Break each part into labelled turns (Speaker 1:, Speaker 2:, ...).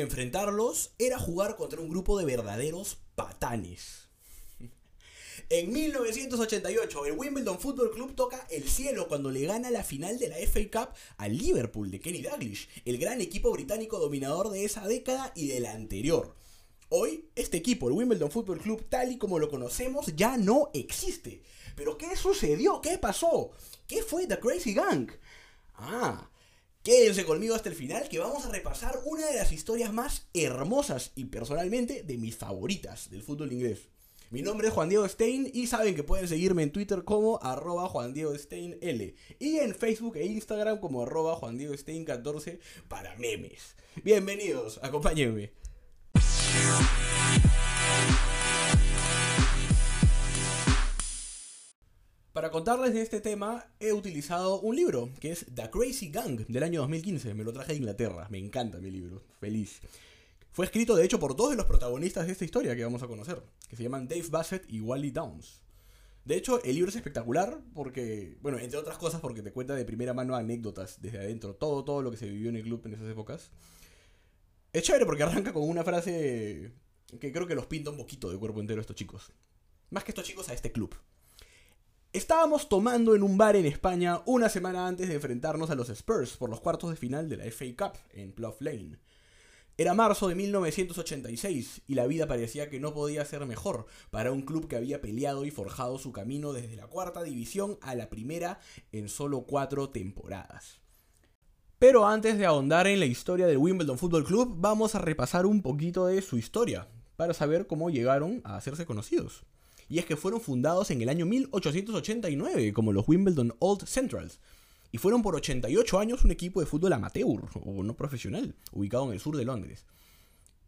Speaker 1: Enfrentarlos era jugar contra un grupo de verdaderos patanes. En 1988, el Wimbledon Football Club toca el cielo cuando le gana la final de la FA Cup al Liverpool de Kenny Dalglish, el gran equipo británico dominador de esa década y de la anterior. Hoy, este equipo, el Wimbledon Football Club, tal y como lo conocemos, ya no existe. ¿Pero qué sucedió? ¿Qué pasó? ¿Qué fue The Crazy Gang? Ah, quédense conmigo hasta el final que vamos a repasar una de las historias más hermosas y personalmente de mis favoritas del fútbol inglés. Mi nombre es Juan Diego Stein y saben que pueden seguirme en Twitter como arroba Juan Diego Stein L y en Facebook e Instagram como arroba Juan Diego Stein 14 para memes. Bienvenidos, acompáñenme. Para contarles de este tema he utilizado un libro que es The Crazy Gang del año 2015. Me lo traje de Inglaterra. Me encanta mi libro. Feliz. Fue escrito de hecho por dos de los protagonistas de esta historia que vamos a conocer, que se llaman Dave Bassett y Wally Downs. De hecho, el libro es espectacular porque, bueno, entre otras cosas porque te cuenta de primera mano anécdotas desde adentro, todo, todo lo que se vivió en el club en esas épocas. Es chévere porque arranca con una frase que creo que los pinta un poquito de cuerpo entero a estos chicos. Más que estos chicos a este club. Estábamos tomando en un bar en España una semana antes de enfrentarnos a los Spurs por los cuartos de final de la FA Cup en Plough Lane. Era marzo de 1986 y la vida parecía que no podía ser mejor para un club que había peleado y forjado su camino desde la cuarta división a la primera en solo cuatro temporadas. Pero antes de ahondar en la historia del Wimbledon Football Club, vamos a repasar un poquito de su historia para saber cómo llegaron a hacerse conocidos. Y es que fueron fundados en el año 1889 como los Wimbledon Old Centrals, y fueron por 88 años un equipo de fútbol amateur, o no profesional, ubicado en el sur de Londres,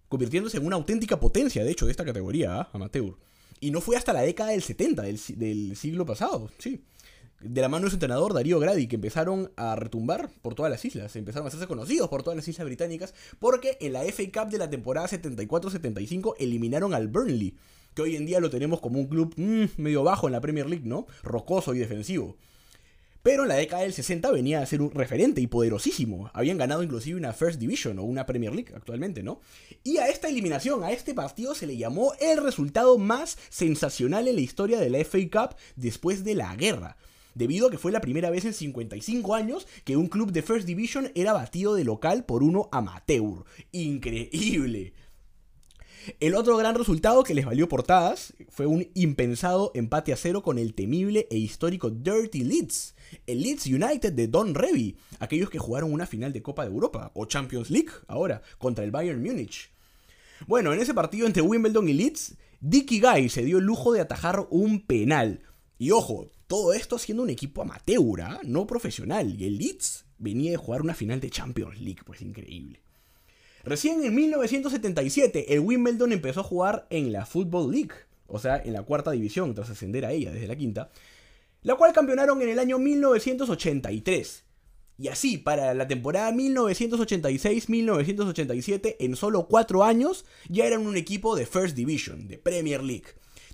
Speaker 1: convirtiéndose en una auténtica potencia, de hecho, de esta categoría, ¿ah? amateur. Y no fue hasta la década del 70 del, siglo pasado, sí. De la mano de su entrenador Darío Grady, que empezaron a retumbar por todas las islas, empezaron a hacerse conocidos por todas las islas británicas, porque en la FA Cup de la temporada 74-75 eliminaron al Burnley, que hoy en día lo tenemos como un club mm, medio bajo en la Premier League, ¿no? Rocoso y defensivo. Pero en la década del 60 venía a ser un referente y poderosísimo. Habían ganado inclusive una First Division o una Premier League actualmente, ¿no? Y a esta eliminación, a este partido se le llamó el resultado más sensacional en la historia de la FA Cup después de la guerra. Debido a que fue la primera vez en 55 años que un club de First Division era batido de local por uno amateur. Increíble. El otro gran resultado que les valió portadas fue un impensado empate a cero con el temible e histórico Dirty Leeds, el Leeds United de Don Revy, aquellos que jugaron una final de Copa de Europa o Champions League ahora contra el Bayern Múnich. Bueno, en ese partido entre Wimbledon y Leeds, Dicky Guy se dio el lujo de atajar un penal. Y ojo, todo esto siendo un equipo amateur, ¿ah? no profesional, y el Leeds venía de jugar una final de Champions League, pues increíble. Recién en 1977 el Wimbledon empezó a jugar en la Football League, o sea, en la cuarta división, tras ascender a ella desde la quinta, la cual campeonaron en el año 1983. Y así, para la temporada 1986-1987, en solo cuatro años, ya eran un equipo de First Division, de Premier League.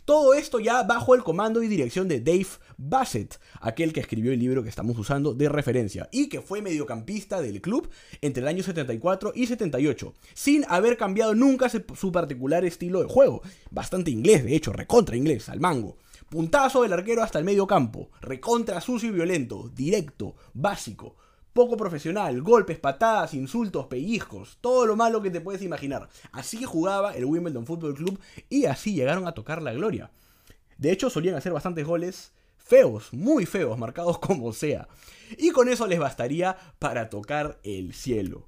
Speaker 1: Todo esto ya bajo el comando y dirección de Dave Bassett, aquel que escribió el libro que estamos usando de referencia y que fue mediocampista del club entre el año 74 y 78, sin haber cambiado nunca su particular estilo de juego, bastante inglés de hecho, recontra inglés, al mango. Puntazo del arquero hasta el medio campo, recontra sucio y violento, directo, básico, poco profesional, golpes, patadas, insultos, pellizcos, todo lo malo que te puedes imaginar. Así jugaba el Wimbledon Football Club y así llegaron a tocar la gloria. De hecho, solían hacer bastantes goles feos, muy feos, marcados como sea. Y con eso les bastaría para tocar el cielo.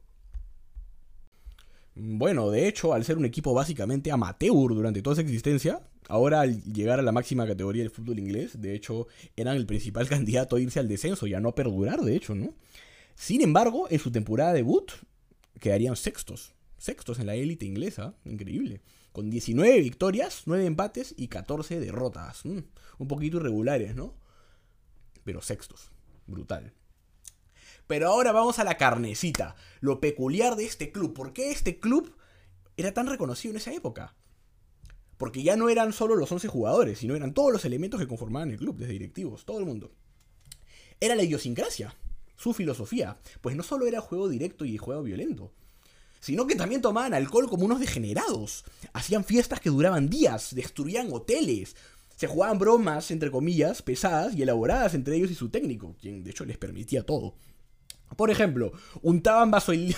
Speaker 1: Bueno, de hecho, al ser un equipo básicamente amateur durante toda su existencia, ahora al llegar a la máxima categoría del fútbol inglés, de hecho, eran el principal candidato a irse al descenso y a no perdurar, de hecho, ¿no? Sin embargo, en su temporada debut quedarían sextos. Sextos en la élite inglesa. Increíble. Con 19 victorias, 9 empates y 14 derrotas. Mm, un poquito irregulares, ¿no? Pero sextos. Brutal. Pero ahora vamos a la carnecita. Lo peculiar de este club. ¿Por qué este club era tan reconocido en esa época? Porque ya no eran solo los 11 jugadores, sino eran todos los elementos que conformaban el club, desde directivos, todo el mundo. Era la idiosincrasia su filosofía, pues no solo era juego directo y juego violento, sino que también tomaban alcohol como unos degenerados. Hacían fiestas que duraban días, destruían hoteles, se jugaban bromas, entre comillas, pesadas y elaboradas entre ellos y su técnico, quien de hecho les permitía todo. Por ejemplo, untaban vaselina,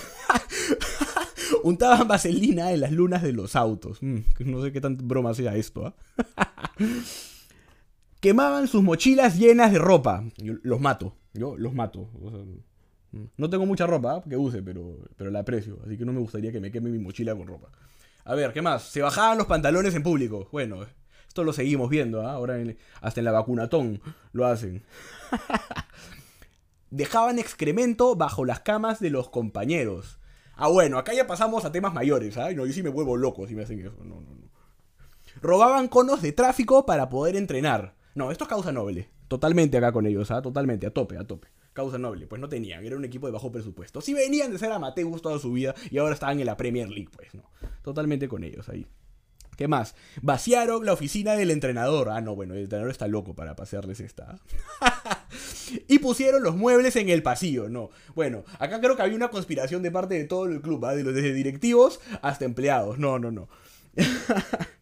Speaker 1: untaban vaselina en las lunas de los autos. Mm, no sé qué tan broma sea esto. ¿ah? Quemaban sus mochilas llenas de ropa. Los mato. Yo los mato. No tengo mucha ropa que use, pero, pero la aprecio. Así que no me gustaría que me queme mi mochila con ropa. A ver, ¿qué más? Se bajaban los pantalones en público. Bueno, esto lo seguimos viendo, ¿ah? ahora hasta en la vacunatón lo hacen. Dejaban excremento bajo las camas de los compañeros. Ah, bueno, acá ya pasamos a temas mayores, ¿ah? No, yo sí me vuelvo loco si me hacen eso. No, no, no. Robaban conos de tráfico para poder entrenar. No, esto es causa noble. Totalmente acá con ellos, ¿ah? Totalmente, a tope, a tope. Causa noble, pues no tenían, era un equipo de bajo presupuesto. Sí venían de ser amateurs toda su vida y ahora estaban en la Premier League, pues, ¿no? Totalmente con ellos ahí. ¿Qué más? Vaciaron la oficina del entrenador. Ah, no, bueno, el entrenador está loco para pasearles esta. y pusieron los muebles en el pasillo, no. Bueno, acá creo que había una conspiración de parte de todo el club, ¿ah? desde directivos hasta empleados. No, no, no.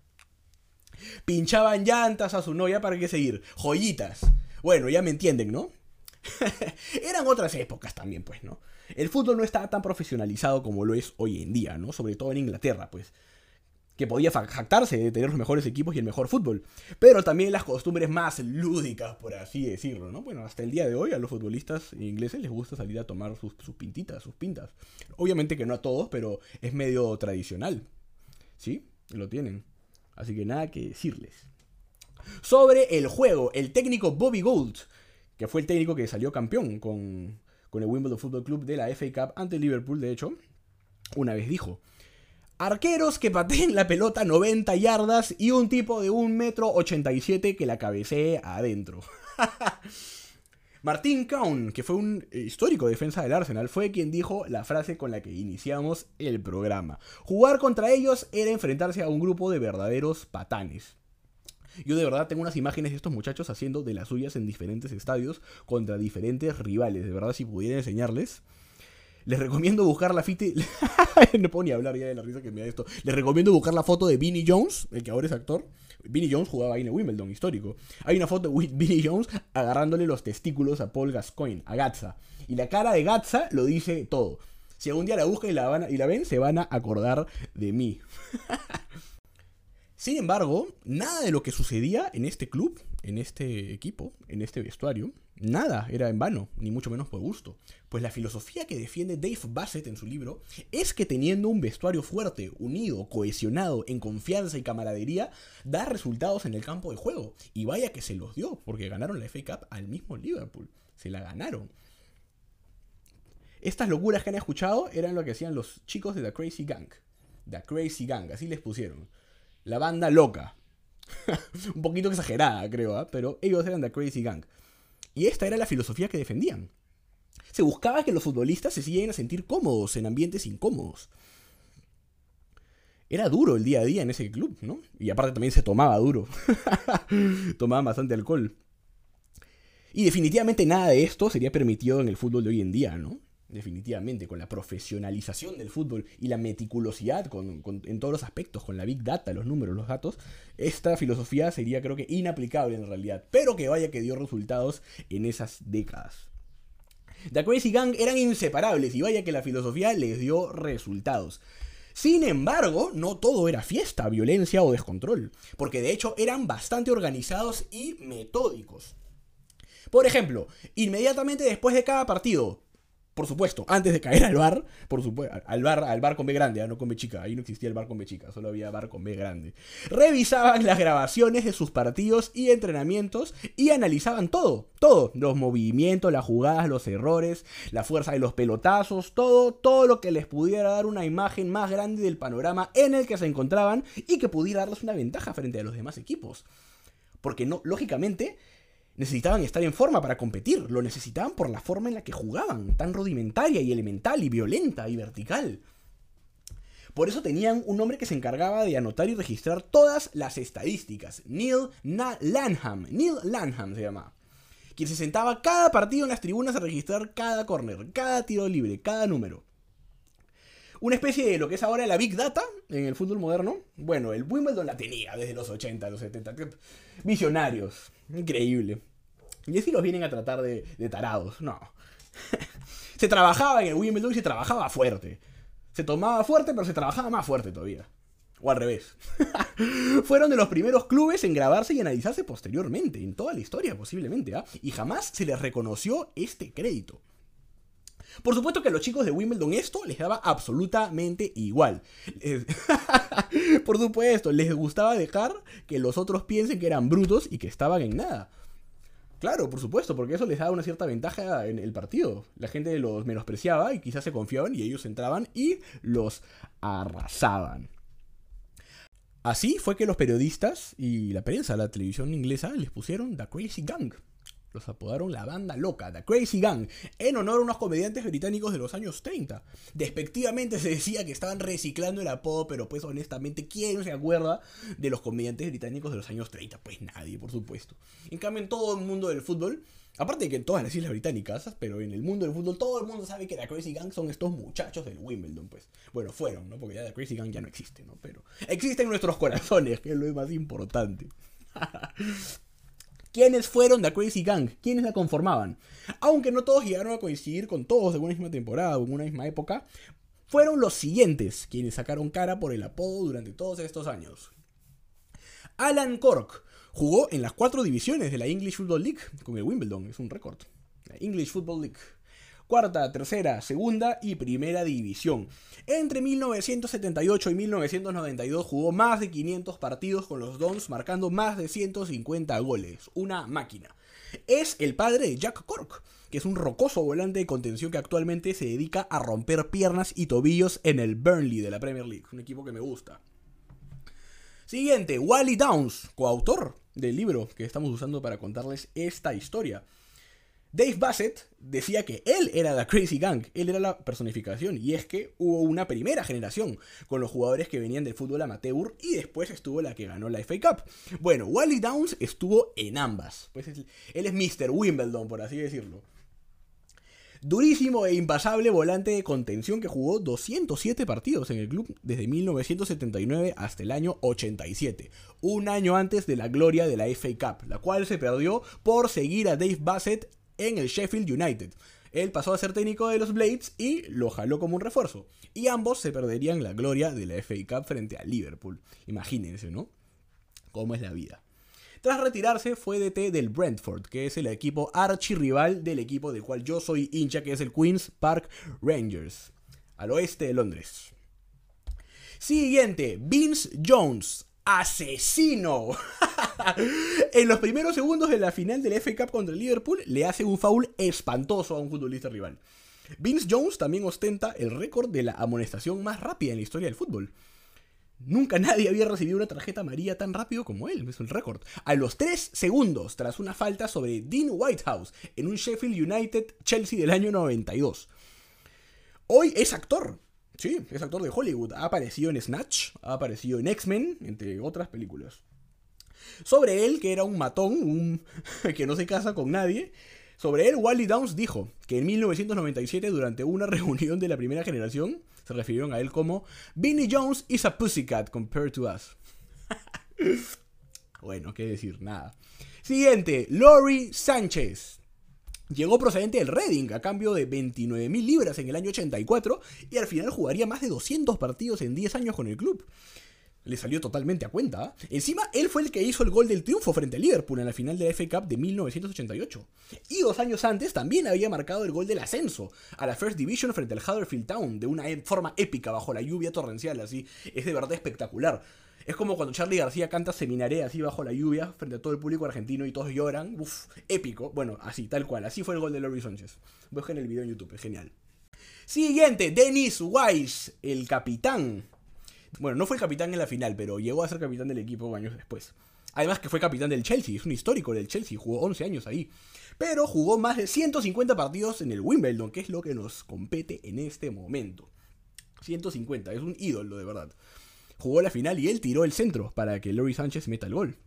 Speaker 1: Pinchaban llantas a su novia para qué seguir. Joyitas. Bueno, ya me entienden, ¿no? Eran otras épocas también, pues, ¿no? El fútbol no estaba tan profesionalizado como lo es hoy en día, ¿no? Sobre todo en Inglaterra, pues que podía jactarse de tener los mejores equipos y el mejor fútbol, pero también las costumbres más lúdicas, por así decirlo, ¿no? Bueno, hasta el día de hoy a los futbolistas ingleses les gusta salir a tomar sus, pintitas, sus pintas. Obviamente que no a todos, pero es medio tradicional, ¿sí? Lo tienen. Así que nada que decirles. Sobre el juego, el técnico Bobby Gould, que fue el técnico que salió campeón con, con el Wimbledon Football Club de la FA Cup ante Liverpool, de hecho, una vez dijo, Arqueros que pateen la pelota 90 yardas y un tipo de 1 metro 87 que la cabecee adentro. Martín Kaun, que fue un histórico defensa del Arsenal, fue quien dijo la frase con la que iniciamos el programa. Jugar contra ellos era enfrentarse a un grupo de verdaderos patanes. Yo de verdad tengo unas imágenes de estos muchachos haciendo de las suyas en diferentes estadios contra diferentes rivales. De verdad, si pudiera enseñarles. Les recomiendo buscar la no puedo ni hablar ya de la risa que me da esto. Les recomiendo buscar la foto de Vinnie Jones, el que ahora es actor. Vinnie Jones jugaba ahí en el Wimbledon histórico. Hay una foto de Vinnie Jones agarrándole los testículos a Paul Gascoigne, a Gatza. Y la cara de Gatza lo dice todo. Si algún día la buscan y la, van y la ven, se van a acordar de mí. Sin embargo, nada de lo que sucedía en este club, en este equipo, en este vestuario, nada era en vano, ni mucho menos por gusto. Pues la filosofía que defiende Dave Bassett en su libro es que teniendo un vestuario fuerte, unido, cohesionado, en confianza y camaradería, da resultados en el campo de juego. Y vaya que se los dio, porque ganaron la FA Cup al mismo Liverpool. Se la ganaron. Estas locuras que han escuchado eran lo que hacían los chicos de The Crazy Gang. The Crazy Gang, así les pusieron la banda loca. un poquito exagerada, creo, ¿ah? pero ellos eran The Crazy Gang. Y esta era la filosofía que defendían. Se buscaba que los futbolistas se siguieran a sentir cómodos en ambientes incómodos. Era duro el día a día en ese club, ¿no? Y aparte también se tomaba duro. Tomaban bastante alcohol. Y definitivamente nada de esto sería permitido en el fútbol de hoy en día, ¿no? Definitivamente, con la profesionalización del fútbol y la meticulosidad en todos los aspectos, con la big data, los números, los datos, esta filosofía sería creo que inaplicable en realidad, pero que vaya que dio resultados en esas décadas. The Crazy Gang eran inseparables y vaya que la filosofía les dio resultados. Sin embargo, no todo era fiesta, violencia o descontrol, porque de hecho eran bastante organizados y metódicos. Por ejemplo, inmediatamente después de cada partido, por supuesto, antes de caer al bar, por supuesto, al bar, al bar con B grande, ah, no con B chica, ahí no existía el bar con B chica, solo había bar con B grande. Revisaban las grabaciones de sus partidos y entrenamientos y analizaban todo, todo, los movimientos, las jugadas, los errores, la fuerza de los pelotazos, todo, todo lo que les pudiera dar una imagen más grande del panorama en el que se encontraban y que pudiera darles una ventaja frente a los demás equipos. Porque no, lógicamente, necesitaban estar en forma para competir, lo necesitaban por la forma en la que jugaban, tan rudimentaria y elemental y violenta y vertical. Por eso tenían un hombre que se encargaba de anotar y registrar todas las estadísticas, Neil Lanham, Neil Lanham se llama, quien se sentaba cada partido en las tribunas a registrar cada corner, cada tiro libre, cada número. Una especie de lo que es ahora la Big Data en el fútbol moderno. Bueno, el Wimbledon la tenía desde los 80, los 70. Visionarios. Increíble. Y así los vienen a tratar de, tarados. No. se trabajaba en el Wimbledon y se trabajaba fuerte. Se tomaba fuerte, pero se trabajaba más fuerte todavía. O al revés. Fueron de los primeros clubes en grabarse y analizarse posteriormente, en toda la historia posiblemente, ¿ah? Y jamás se les reconoció este crédito. Por supuesto que a los chicos de Wimbledon esto les daba absolutamente igual. Por supuesto, les gustaba dejar que los otros piensen que eran brutos y que estaban en nada. Claro, por supuesto, porque eso les daba una cierta ventaja en el partido. La gente los menospreciaba y quizás se confiaban y ellos entraban y los arrasaban. Así fue que los periodistas y la prensa, la televisión inglesa, les pusieron The Crazy Gang. Los apodaron la banda loca, The Crazy Gang, en honor a unos comediantes británicos de los años 30. Despectivamente se decía que estaban reciclando el apodo, pero pues honestamente, ¿quién se acuerda de los comediantes británicos de los años 30? Pues nadie, por supuesto. En cambio, en todo el mundo del fútbol, aparte de que en todas las islas británicas, pero en el mundo del fútbol, todo el mundo sabe que The Crazy Gang son estos muchachos del Wimbledon, pues. Bueno, fueron, ¿no? Porque ya The Crazy Gang ya no existe, ¿no? Pero existen nuestros corazones, que es lo más importante. ¿Quiénes fueron The Crazy Gang? ¿Quiénes la conformaban? Aunque no todos llegaron a coincidir con todos de una misma temporada o en una misma época, fueron los siguientes quienes sacaron cara por el apodo durante todos estos años. Alan Cork jugó en las cuatro divisiones de la English Football League con el Wimbledon, es un récord. La English Football League cuarta, tercera, segunda y primera división. Entre 1978 y 1992 jugó más de 500 partidos con los Dons, marcando más de 150 goles. Una máquina. Es el padre de Jack Cork, que es un rocoso volante de contención que actualmente se dedica a romper piernas y tobillos en el Burnley de la Premier League, un equipo que me gusta. Siguiente, Wally Downs, coautor del libro que estamos usando para contarles esta historia. Dave Bassett decía que él era la Crazy Gang, él era la personificación, y es que hubo una primera generación con los jugadores que venían del fútbol amateur y después estuvo la que ganó la FA Cup. Bueno, Wally Downs estuvo en ambas, pues él es Mr. Wimbledon, por así decirlo. Durísimo e impasable volante de contención que jugó 207 partidos en el club desde 1979 hasta el año 87, un año antes de la gloria de la FA Cup, la cual se perdió por seguir a Dave Bassett en el Sheffield United. Él pasó a ser técnico de los Blades y lo jaló como un refuerzo. Y ambos se perderían la gloria de la FA Cup frente a Liverpool. Imagínense, ¿no? Cómo es la vida. Tras retirarse fue DT del Brentford, que es el equipo archirrival del equipo del cual yo soy hincha, que es el Queen's Park Rangers, al oeste de Londres. Siguiente, Vince Jones, asesino. en los primeros segundos de la final del FA Cup contra el Liverpool, le hace un foul espantoso a un futbolista rival. Vince Jones también ostenta el récord de la amonestación más rápida en la historia del fútbol. Nunca nadie había recibido una tarjeta amarilla tan rápido como él, es el récord. A los 3 segundos, tras una falta sobre Dean Whitehouse en un Sheffield United Chelsea del año 92. Hoy es actor, Sí, es actor de Hollywood. Ha aparecido en Snatch, ha aparecido en X-Men, entre otras películas. Sobre él, que era un matón, un que no se casa con nadie, sobre él, Wally Downs dijo que en 1997, durante una reunión de la primera generación, se refirieron a él como Vinnie Jones is a pussycat compared to us. bueno, qué decir, nada. Siguiente, Lori Sánchez. Llegó procedente del Reading a cambio de 29.000 libras en el año 84 y al final jugaría más de 200 partidos en 10 años con el club. Le salió totalmente a cuenta. ¿ah? Encima, él fue el que hizo el gol del triunfo frente a Liverpool en la final de la FA Cup de 1988. Y dos años antes también había marcado el gol del ascenso a la First Division frente al Huddersfield Town de una forma épica bajo la lluvia torrencial, así. Es de verdad espectacular. Es como cuando Charlie García canta Seminaré así bajo la lluvia frente a todo el público argentino y todos lloran. Uf, épico. Bueno, así, tal cual. Así fue el gol de Lori Sánchez. Busquen el video en YouTube, genial. Siguiente, Dennis Wise, el capitán. Bueno, no fue capitán en la final, pero llegó a ser capitán del equipo años después. Además que fue capitán del Chelsea, es un histórico del Chelsea, jugó 11 años ahí. Pero jugó más de 150 partidos en el Wimbledon, que es lo que nos compete en este momento. 150, es un ídolo de verdad jugó la final y él tiró el centro para que Lori Sánchez meta el gol.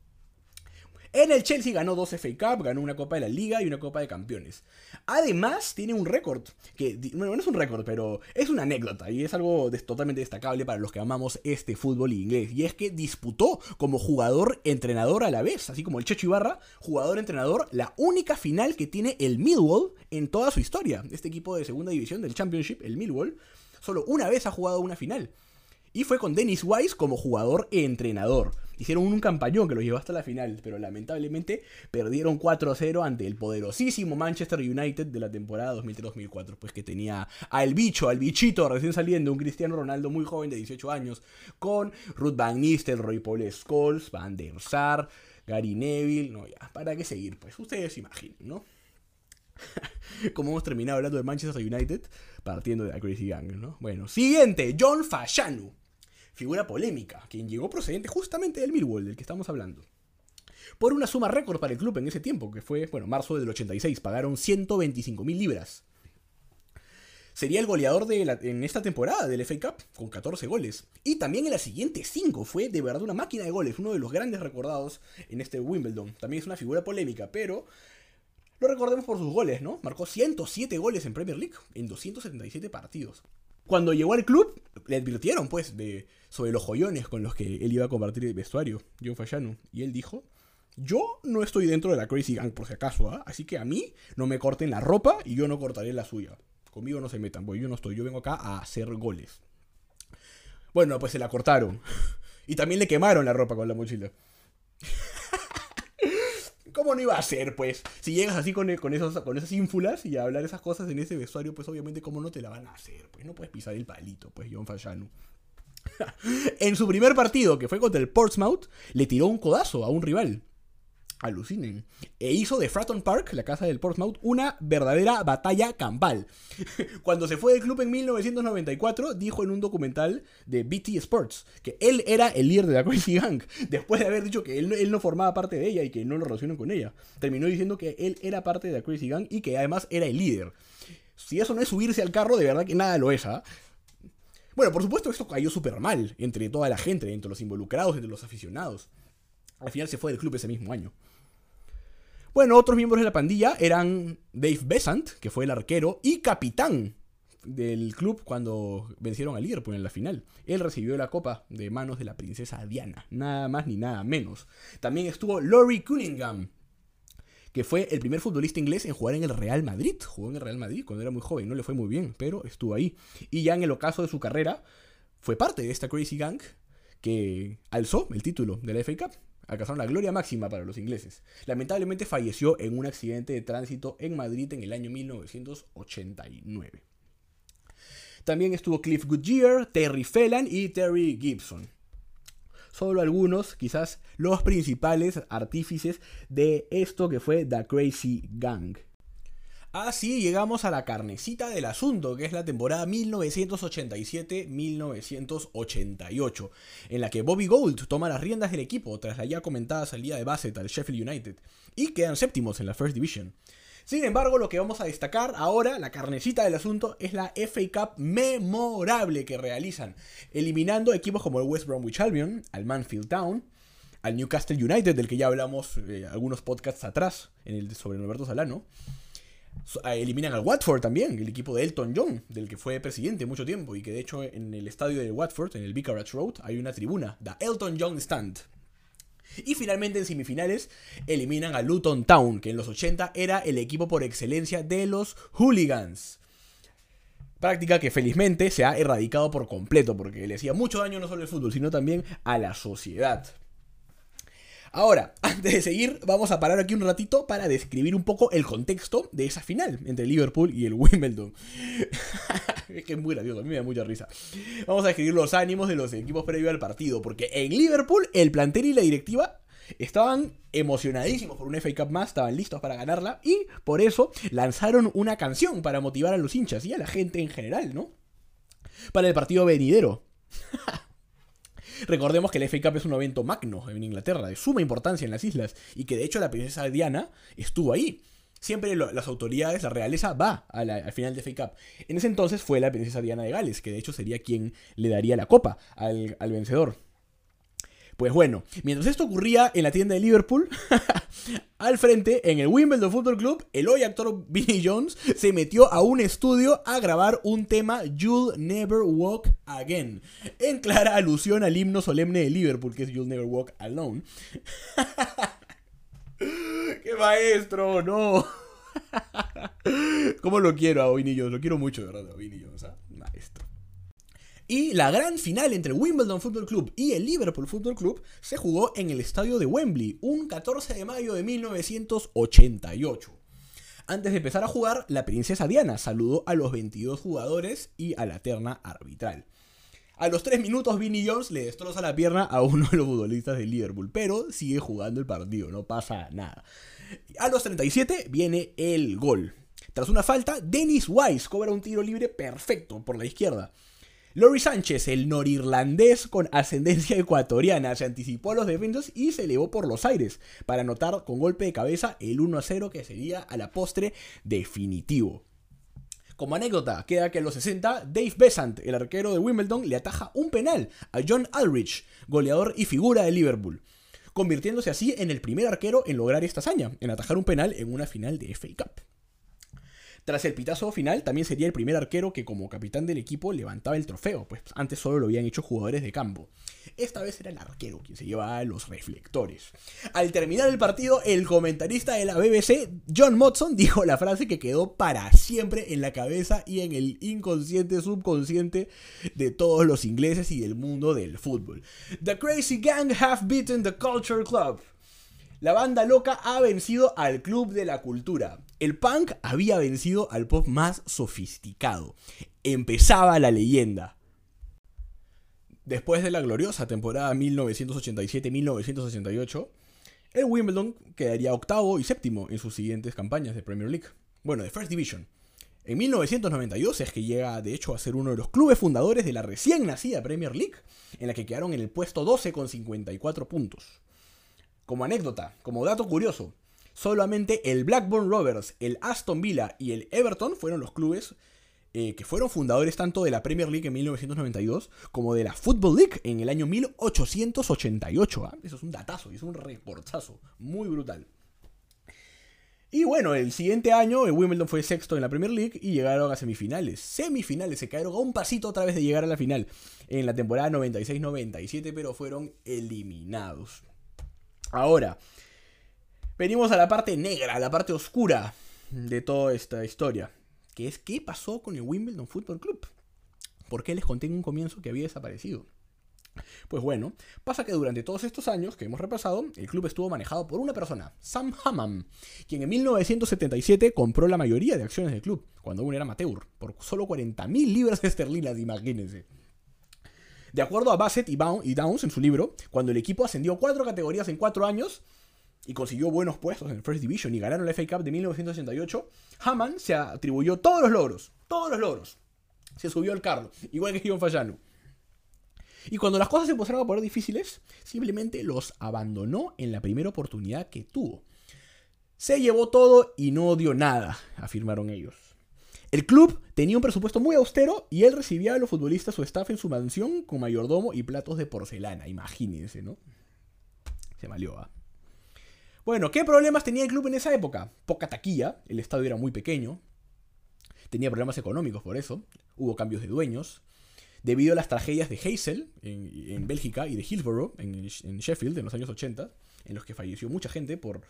Speaker 1: En el Chelsea ganó dos FA Cup, ganó una Copa de la Liga y una Copa de Campeones. Además, tiene un récord, que bueno, no es un récord, pero es una anécdota y es algo totalmente destacable para los que amamos este fútbol inglés. Y es que disputó como jugador-entrenador a la vez, así como el Checho Ibarra, jugador-entrenador, la única final que tiene el Millwall en toda su historia. Este equipo de segunda división del Championship, el Millwall, solo una vez ha jugado una final. Y fue con Dennis Wise como jugador e entrenador. Hicieron un campañón que lo llevó hasta la final, pero lamentablemente perdieron 4-0 ante el poderosísimo Manchester United de la temporada 2003-2004, pues que tenía al bicho, al bichito recién saliendo, un Cristiano Ronaldo muy joven de 18 años, con Ruth Van Nistelrooy, Paul Scholes, Van der Sar, Gary Neville, no ya, ¿para qué seguir? Pues ustedes imaginen, ¿no? Como hemos terminado hablando de Manchester United, partiendo de la Crazy Gang, ¿no? Bueno, siguiente, John Fashanu figura polémica, quien llegó procedente justamente del Millwall, del que estamos hablando. Por una suma récord para el club en ese tiempo, que fue, bueno, marzo del 86, pagaron 125 mil libras. Sería el goleador de en esta temporada del FA Cup, con 14 goles. Y también en la siguiente 5, fue de verdad una máquina de goles, uno de los grandes recordados en este Wimbledon. También es una figura polémica, pero lo recordemos por sus goles, ¿no? Marcó 107 goles en Premier League en 277 partidos. Cuando llegó al club, le advirtieron, pues, de, sobre los joyones con los que él iba a compartir el vestuario, John Fallano. Y él dijo, yo no estoy dentro de la Crazy Gang por si acaso, ¿ah? así que a mí no me corten la ropa y yo no cortaré la suya. Conmigo no se metan, porque yo no estoy, yo vengo acá a hacer goles. Bueno, pues se la cortaron. Y también le quemaron la ropa con la mochila. ¿Cómo no iba a ser, pues? Si llegas así con, esos, esas ínfulas y a hablar esas cosas en ese vestuario, pues obviamente, ¿cómo no te la van a hacer? Pues no puedes pisar el palito, pues, John Fallano. en su primer partido, que fue contra el Portsmouth, le tiró un codazo a un rival. Alucinen. E hizo de Fratton Park, la casa del Portsmouth, una verdadera batalla campal. Cuando se fue del club en 1994, dijo en un documental de BT Sports que él era el líder de la Crazy Gang, después de haber dicho que él, no formaba parte de ella y que no lo relacionan con ella. Terminó diciendo que él era parte de la Crazy Gang y que además era el líder. Si eso no es subirse al carro, de verdad que nada lo es, ¿ah? Bueno, por supuesto esto cayó súper mal entre toda la gente, entre los involucrados, entre los aficionados. Al final se fue del club ese mismo año. Bueno, otros miembros de la pandilla eran Dave Besant, que fue el arquero y capitán del club cuando vencieron al Liverpool en la final. Él recibió la copa de manos de la princesa Diana, nada más ni nada menos. También estuvo Laurie Cunningham, que fue el primer futbolista inglés en jugar en el Real Madrid. Jugó en el Real Madrid cuando era muy joven, no le fue muy bien, pero estuvo ahí. Y ya en el ocaso de su carrera, fue parte de esta Crazy Gang que alzó el título de la FA Cup. Alcanzaron la gloria máxima para los ingleses. Lamentablemente falleció en un accidente de tránsito en Madrid en el año 1989. También estuvo Cliff Goodyear, Terry Phelan y Terry Gibson. Solo algunos, quizás los principales artífices de esto que fue The Crazy Gang. Así llegamos a la carnecita del asunto, que es la temporada 1987-1988, en la que Bobby Gold toma las riendas del equipo tras la ya comentada salida de Bassett al Sheffield United, y quedan séptimos en la First Division. Sin embargo, lo que vamos a destacar ahora, la carnecita del asunto, es la FA Cup memorable que realizan, eliminando equipos como el West Bromwich Albion, al Manfield Town, al Newcastle United, del que ya hablamos eh, algunos podcasts atrás en el, sobre Norberto Salano, eliminan al Watford también, el equipo de Elton John, del que fue presidente mucho tiempo y que de hecho en el estadio de Watford, en el Vicarage Road, hay una tribuna, The Elton John Stand. Y finalmente en semifinales eliminan a Luton Town, que en los 80 era el equipo por excelencia de los hooligans. Práctica que felizmente se ha erradicado por completo, porque le hacía mucho daño no solo al fútbol, sino también a la sociedad. Ahora, antes de seguir, vamos a parar aquí un ratito para describir un poco el contexto de esa final entre Liverpool y el Wimbledon. es que es muy gracioso, a mí me da mucha risa. Vamos a describir los ánimos de los equipos previo al partido, porque en Liverpool el plantel y la directiva estaban emocionadísimos por un FA Cup más, estaban listos para ganarla y por eso lanzaron una canción para motivar a los hinchas y a la gente en general, ¿no? Para el partido venidero. Recordemos que el FA Cup es un evento magno en Inglaterra, de suma importancia en las islas, y que de hecho la princesa Diana estuvo ahí. Siempre las autoridades, la realeza va al final de FA Cup. En ese entonces fue la princesa Diana de Gales, que de hecho sería quien le daría la copa al, al vencedor. Pues bueno, mientras esto ocurría en la tienda de Liverpool, al frente, en el Wimbledon Football Club, el hoy actor Vinnie Jones se metió a un estudio a grabar un tema You'll Never Walk Again, en clara alusión al himno solemne de Liverpool, que es You'll Never Walk Alone. ¡Qué maestro! ¡No! ¿Cómo lo quiero a Vinnie Jones? Lo quiero mucho, de verdad, a Vinnie Jones. ¿ah? Maestro. Y la gran final entre Wimbledon Football Club y el Liverpool Football Club se jugó en el estadio de Wembley, un 14 de mayo de 1988. Antes de empezar a jugar, la princesa Diana saludó a los 22 jugadores y a la terna arbitral. A los 3 minutos, Vinnie Jones le destroza la pierna a uno de los futbolistas del Liverpool, pero sigue jugando el partido, no pasa nada. A los 37 viene el gol. Tras una falta, Dennis Wise cobra un tiro libre perfecto por la izquierda. Lori Sánchez, el norirlandés con ascendencia ecuatoriana, se anticipó a los defensas y se elevó por los aires para anotar con golpe de cabeza el 1 0 que sería a la postre definitivo. Como anécdota, queda que a los 60, Dave Besant, el arquero de Wimbledon, le ataja un penal a John Aldrich, goleador y figura de Liverpool, convirtiéndose así en el primer arquero en lograr esta hazaña, en atajar un penal en una final de FA Cup. Tras el pitazo final, también sería el primer arquero que como capitán del equipo levantaba el trofeo, pues antes solo lo habían hecho jugadores de campo. Esta vez era el arquero quien se llevaba los reflectores. Al terminar el partido, el comentarista de la BBC, John Motson, dijo la frase que quedó para siempre en la cabeza y en el inconsciente subconsciente de todos los ingleses y del mundo del fútbol. The Crazy Gang have beaten the Culture Club. La banda loca ha vencido al club de la cultura. El punk había vencido al pop más sofisticado. Empezaba la leyenda. Después de la gloriosa temporada 1987-1968, el Wimbledon quedaría octavo y séptimo en sus siguientes campañas de Premier League. Bueno, de First Division. En 1992 es que llega de hecho a ser uno de los clubes fundadores de la recién nacida Premier League, en la que quedaron en el puesto 12 con 54 puntos. Como anécdota, como dato curioso, solamente el Blackburn Rovers, el Aston Villa y el Everton fueron los clubes eh, que fueron fundadores tanto de la Premier League en 1992 como de la Football League en el año 1888. ¿ah? Eso es un datazo es un recortazo muy brutal. Y bueno, el siguiente año el Wimbledon fue sexto en la Premier League y llegaron a semifinales. Semifinales, se cayeron a un pasito otra vez de llegar a la final en la temporada 96-97, pero fueron eliminados. Ahora, venimos a la parte negra, a la parte oscura de toda esta historia, que es qué pasó con el Wimbledon Football Club. ¿Por qué les conté en un comienzo que había desaparecido? Pues bueno, pasa que durante todos estos años que hemos repasado, el club estuvo manejado por una persona, Sam Hammam, quien en 1977 compró la mayoría de acciones del club, cuando aún era amateur, por solo 40.000 libras esterlinas, imagínense. De acuerdo a Bassett y, Downs en su libro, cuando el equipo ascendió cuatro categorías en cuatro años y consiguió buenos puestos en el First Division y ganaron la FA Cup de 1988, Hammond se atribuyó todos los logros, todos los logros. Se subió al carro, igual que John Fallano. Y cuando las cosas se empezaron a poner difíciles, simplemente los abandonó en la primera oportunidad que tuvo. Se llevó todo y no dio nada, afirmaron ellos. El club tenía un presupuesto muy austero y él recibía a los futbolistas o staff en su mansión con mayordomo y platos de porcelana. Imagínense, ¿no? Se malió, ¿ah? Bueno, ¿qué problemas tenía el club en esa época? Poca taquilla, el estadio era muy pequeño, tenía problemas económicos por eso, hubo cambios de dueños, debido a las tragedias de Hazel en, Bélgica y de Hillsborough en, Sheffield en los años 80, en los que falleció mucha gente por,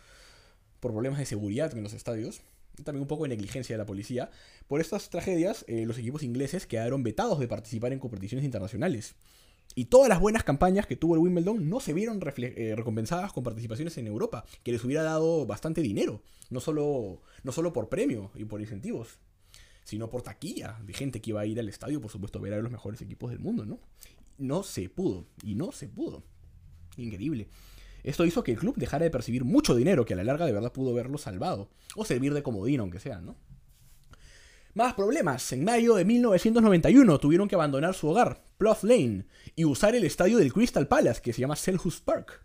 Speaker 1: por problemas de seguridad en los estadios también un poco de negligencia de la policía. Por estas tragedias, eh, los equipos ingleses quedaron vetados de participar en competiciones internacionales. Y todas las buenas campañas que tuvo el Wimbledon no se vieron eh, recompensadas con participaciones en Europa, que les hubiera dado bastante dinero, no solo, no solo por premio y por incentivos, sino por taquilla de gente que iba a ir al estadio, por supuesto, a ver a los mejores equipos del mundo, ¿no? No se pudo, y no se pudo. Increíble. Esto hizo que el club dejara de percibir mucho dinero que a la larga de verdad pudo verlo salvado, o servir de comodín aunque sea, ¿no? Más problemas. En mayo de 1991 tuvieron que abandonar su hogar, Plough Lane, y usar el estadio del Crystal Palace, que se llama Selhurst Park.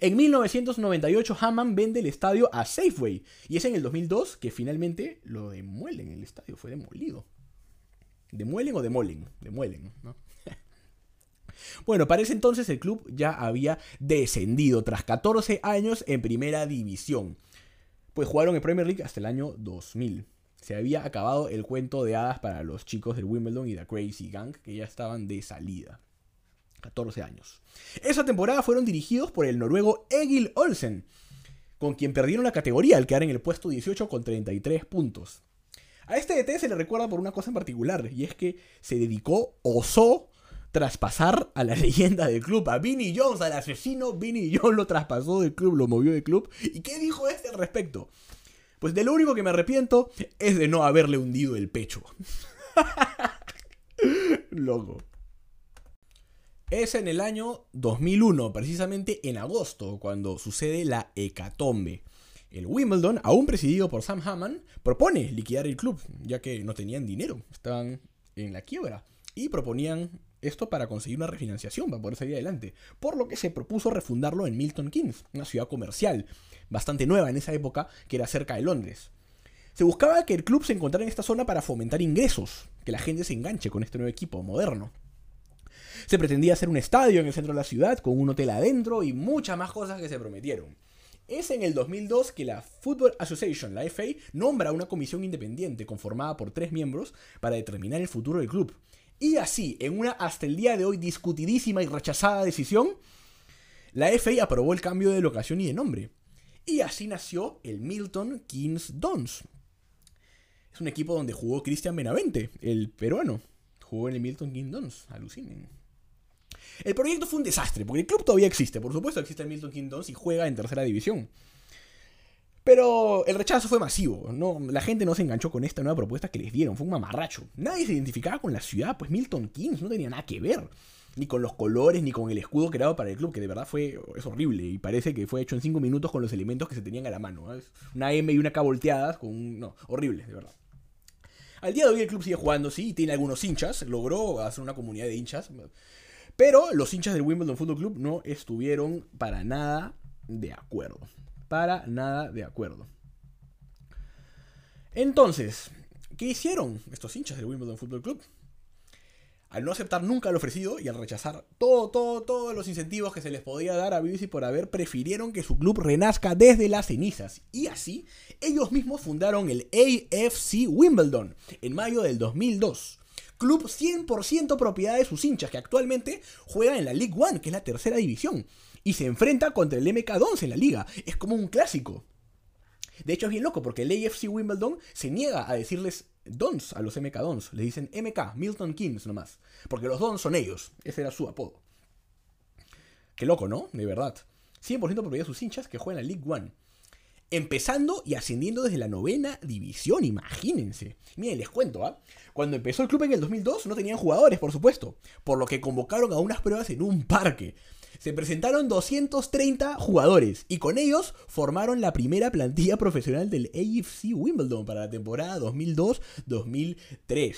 Speaker 1: En 1998 Hammond vende el estadio a Safeway, y es en el 2002 que finalmente lo demuelen, el estadio fue demolido. ¿Demuelen o demolen? Demuelen, ¿no? Bueno, para ese entonces el club ya había descendido tras 14 años en primera división. Pues jugaron en Premier League hasta el año 2000. Se había acabado el cuento de hadas para los chicos del Wimbledon y la Crazy Gang, que ya estaban de salida. 14 años. Esa temporada fueron dirigidos por el noruego Egil Olsen, con quien perdieron la categoría al quedar en el puesto 18 con 33 puntos. A este DT se le recuerda por una cosa en particular, y es que se dedicó, osó traspasar a la leyenda del club, a Vinnie Jones, al asesino Vinnie Jones lo traspasó del club, lo movió del club. ¿Y qué dijo este al respecto? Pues de lo único que me arrepiento es de no haberle hundido el pecho. Loco. Es en el año 2001, precisamente en agosto, cuando sucede la hecatombe. El Wimbledon, aún presidido por Sam Hammond, propone liquidar el club, ya que no tenían dinero, estaban en la quiebra, y proponían esto para conseguir una refinanciación, para poder salir adelante, por lo que se propuso refundarlo en Milton Keynes, una ciudad comercial, bastante nueva en esa época, que era cerca de Londres. Se buscaba que el club se encontrara en esta zona para fomentar ingresos, que la gente se enganche con este nuevo equipo moderno. Se pretendía hacer un estadio en el centro de la ciudad, con un hotel adentro y muchas más cosas que se prometieron. Es en el 2002 que la Football Association, la FA, nombra una comisión independiente conformada por tres miembros para determinar el futuro del club. Y así, en una hasta el día de hoy discutidísima y rechazada decisión, la FA aprobó el cambio de locación y de nombre. Y así nació el Milton Keynes Dons. Es un equipo donde jugó Cristian Benavente, el peruano. Jugó en el Milton Keynes Dons, alucinen. El proyecto fue un desastre, porque el club todavía existe, por supuesto existe el Milton Keynes y juega en tercera división. Pero el rechazo fue masivo, ¿no? la gente no se enganchó con esta nueva propuesta que les dieron, fue un mamarracho. Nadie se identificaba con la ciudad, pues Milton Keynes no tenía nada que ver, ni con los colores, ni con el escudo creado para el club, que de verdad fue es horrible y parece que fue hecho en 5 minutos con los elementos que se tenían a la mano. Una M y una K volteadas, con un... no, horrible, de verdad. Al día de hoy el club sigue jugando, sí, tiene algunos hinchas, logró hacer una comunidad de hinchas, pero los hinchas del Wimbledon Football Club no estuvieron para nada de acuerdo. Para nada de acuerdo. Entonces, ¿qué hicieron estos hinchas del Wimbledon Football Club? Al no aceptar nunca lo ofrecido y al rechazar todo, todo, todos los incentivos que se les podía dar a BBC por haber, prefirieron que su club renazca desde las cenizas. Y así, ellos mismos fundaron el AFC Wimbledon en mayo del 2002 club 100% propiedad de sus hinchas, que actualmente juega en la League One, que es la tercera división, y se enfrenta contra el MK Dons en la liga. Es como un clásico. De hecho es bien loco porque el AFC Wimbledon se niega a decirles Dons a los MK Dons. Le dicen MK, Milton Keynes nomás. Porque los Dons son ellos. Ese era su apodo. Qué loco, ¿no? De verdad. 100% propiedad de sus hinchas que juegan la League One. Empezando y ascendiendo desde la novena división, imagínense. Miren, les cuento, ¿ah? Cuando empezó el club en el 2002 no tenían jugadores, por supuesto, por lo que convocaron a unas pruebas en un parque. Se presentaron 230 jugadores y con ellos formaron la primera plantilla profesional del AFC Wimbledon para la temporada 2002-2003.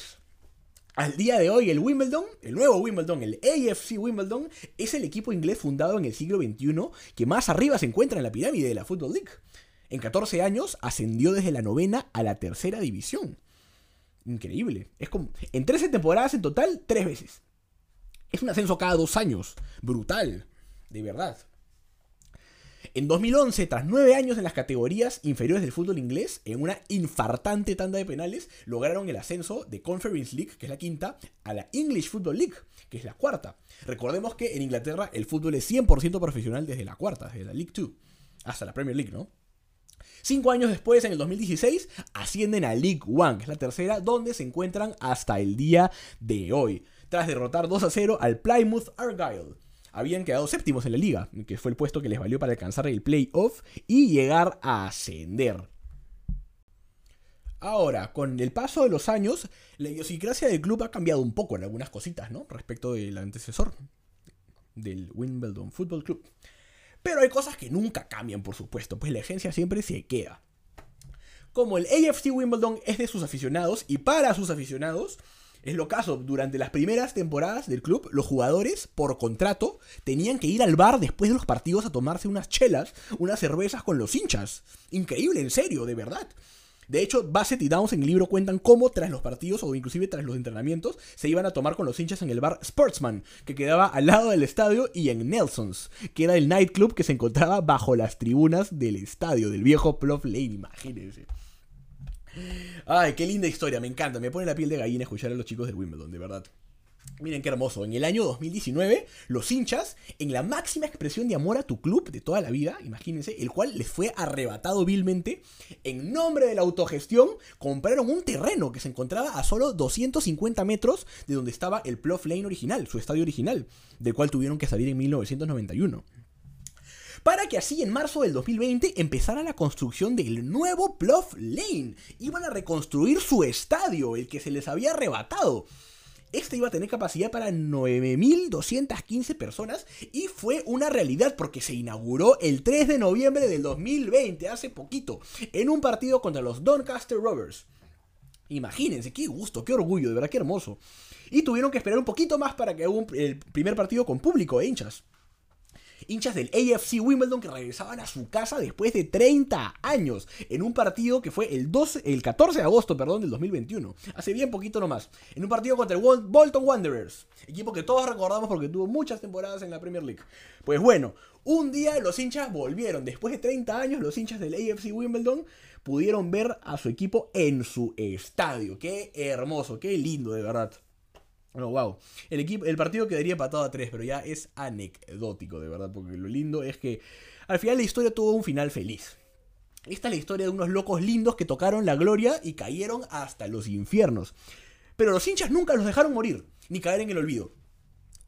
Speaker 1: Al día de hoy, el Wimbledon, el nuevo Wimbledon, el AFC Wimbledon, es el equipo inglés fundado en el siglo XXI que más arriba se encuentra en la pirámide de la Football League. En 14 años ascendió desde la novena a la tercera división. Increíble. Es como. En 13 temporadas en total, tres veces. Es un ascenso cada dos años. Brutal. De verdad. En 2011, tras nueve años en las categorías inferiores del fútbol inglés, en una infartante tanda de penales, lograron el ascenso de Conference League, que es la quinta, a la English Football League, que es la cuarta. Recordemos que en Inglaterra el fútbol es 100% profesional desde la cuarta, desde la League 2, hasta la Premier League, ¿no? Cinco años después, en el 2016, ascienden a League One, que es la tercera, donde se encuentran hasta el día de hoy, tras derrotar 2 a 0 al Plymouth Argyle. Habían quedado séptimos en la liga, que fue el puesto que les valió para alcanzar el playoff y llegar a ascender. Ahora, con el paso de los años, la idiosincrasia del club ha cambiado un poco en algunas cositas, ¿no? Respecto del antecesor del Wimbledon Football Club. Pero hay cosas que nunca cambian, por supuesto, pues la agencia siempre se queda. Como el AFC Wimbledon es de sus aficionados y para sus aficionados, es lo caso, durante las primeras temporadas del club, los jugadores, por contrato, tenían que ir al bar después de los partidos a tomarse unas chelas, unas cervezas con los hinchas. Increíble, en serio, de verdad. De hecho, Bassett y Downs en el libro cuentan cómo tras los partidos o inclusive tras los entrenamientos se iban a tomar con los hinchas en el bar Sportsman, que quedaba al lado del estadio, y en Nelson's, que era el nightclub que se encontraba bajo las tribunas del estadio, del viejo Plough Lane, imagínense. Ay, qué linda historia, me encanta, me pone la piel de gallina escuchar a los chicos de Wimbledon, de verdad. Miren qué hermoso. En el año 2019, los hinchas, en la máxima expresión de amor a tu club de toda la vida, imagínense, el cual les fue arrebatado vilmente, en nombre de la autogestión, compraron un terreno que se encontraba a solo 250 metros de donde estaba el Plough Lane original, su estadio original, del cual tuvieron que salir en 1991 para que así en marzo del 2020 empezara la construcción del nuevo Plough Lane. Iban a reconstruir su estadio, el que se les había arrebatado. Este iba a tener capacidad para 9.215 personas y fue una realidad porque se inauguró el 3 de noviembre del 2020, hace poquito, en un partido contra los Doncaster Rovers. Imagínense, qué gusto, qué orgullo, de verdad, qué hermoso. Y tuvieron que esperar un poquito más para que hubo el primer partido con público, e hinchas hinchas del AFC Wimbledon que regresaban a su casa después de 30 años en un partido que fue el, 12, el 14 de agosto perdón, del 2021. Hace bien poquito nomás. En un partido contra el Bolton Wanderers. Equipo que todos recordamos porque tuvo muchas temporadas en la Premier League. Pues bueno, un día los hinchas volvieron. Después de 30 años, los hinchas del AFC Wimbledon pudieron ver a su equipo en su estadio. Qué hermoso, qué lindo de verdad. Oh, wow. El, equipo, el partido quedaría patado a 3, pero ya es anecdótico, de verdad, porque lo lindo es que al final la historia tuvo un final feliz. Esta es la historia de unos locos lindos que tocaron la gloria y cayeron hasta los infiernos. Pero los hinchas nunca los dejaron morir, ni caer en el olvido.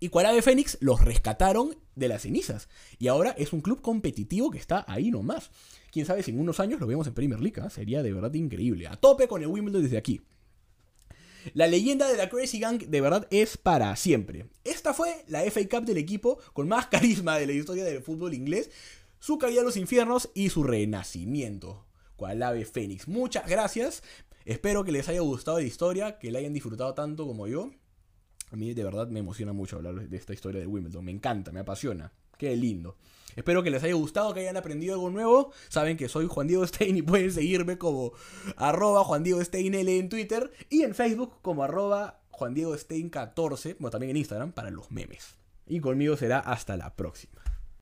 Speaker 1: Y Ave Fénix los rescataron de las cenizas. Y ahora es un club competitivo que está ahí nomás. Quién sabe si en unos años lo vemos en Premier League. ¿ah? Sería de verdad increíble. A tope con el Wimbledon desde aquí. La leyenda de la Crazy Gang de verdad es para siempre. Esta fue la FA Cup del equipo con más carisma de la historia del fútbol inglés, su caída a los infiernos y su renacimiento. Cual ave fénix. Muchas gracias. Espero que les haya gustado la historia, que la hayan disfrutado tanto como yo. A mí de verdad me emociona mucho hablar de esta historia de Wimbledon. Me encanta, me apasiona. Qué lindo. Espero que les haya gustado, que hayan aprendido algo nuevo. Saben que soy Juan Diego Stein y pueden seguirme como arroba Juan Diego Stein L en Twitter y en Facebook como arroba Juan Diego Stein 14, bueno también en Instagram para los memes. Y conmigo será hasta la próxima.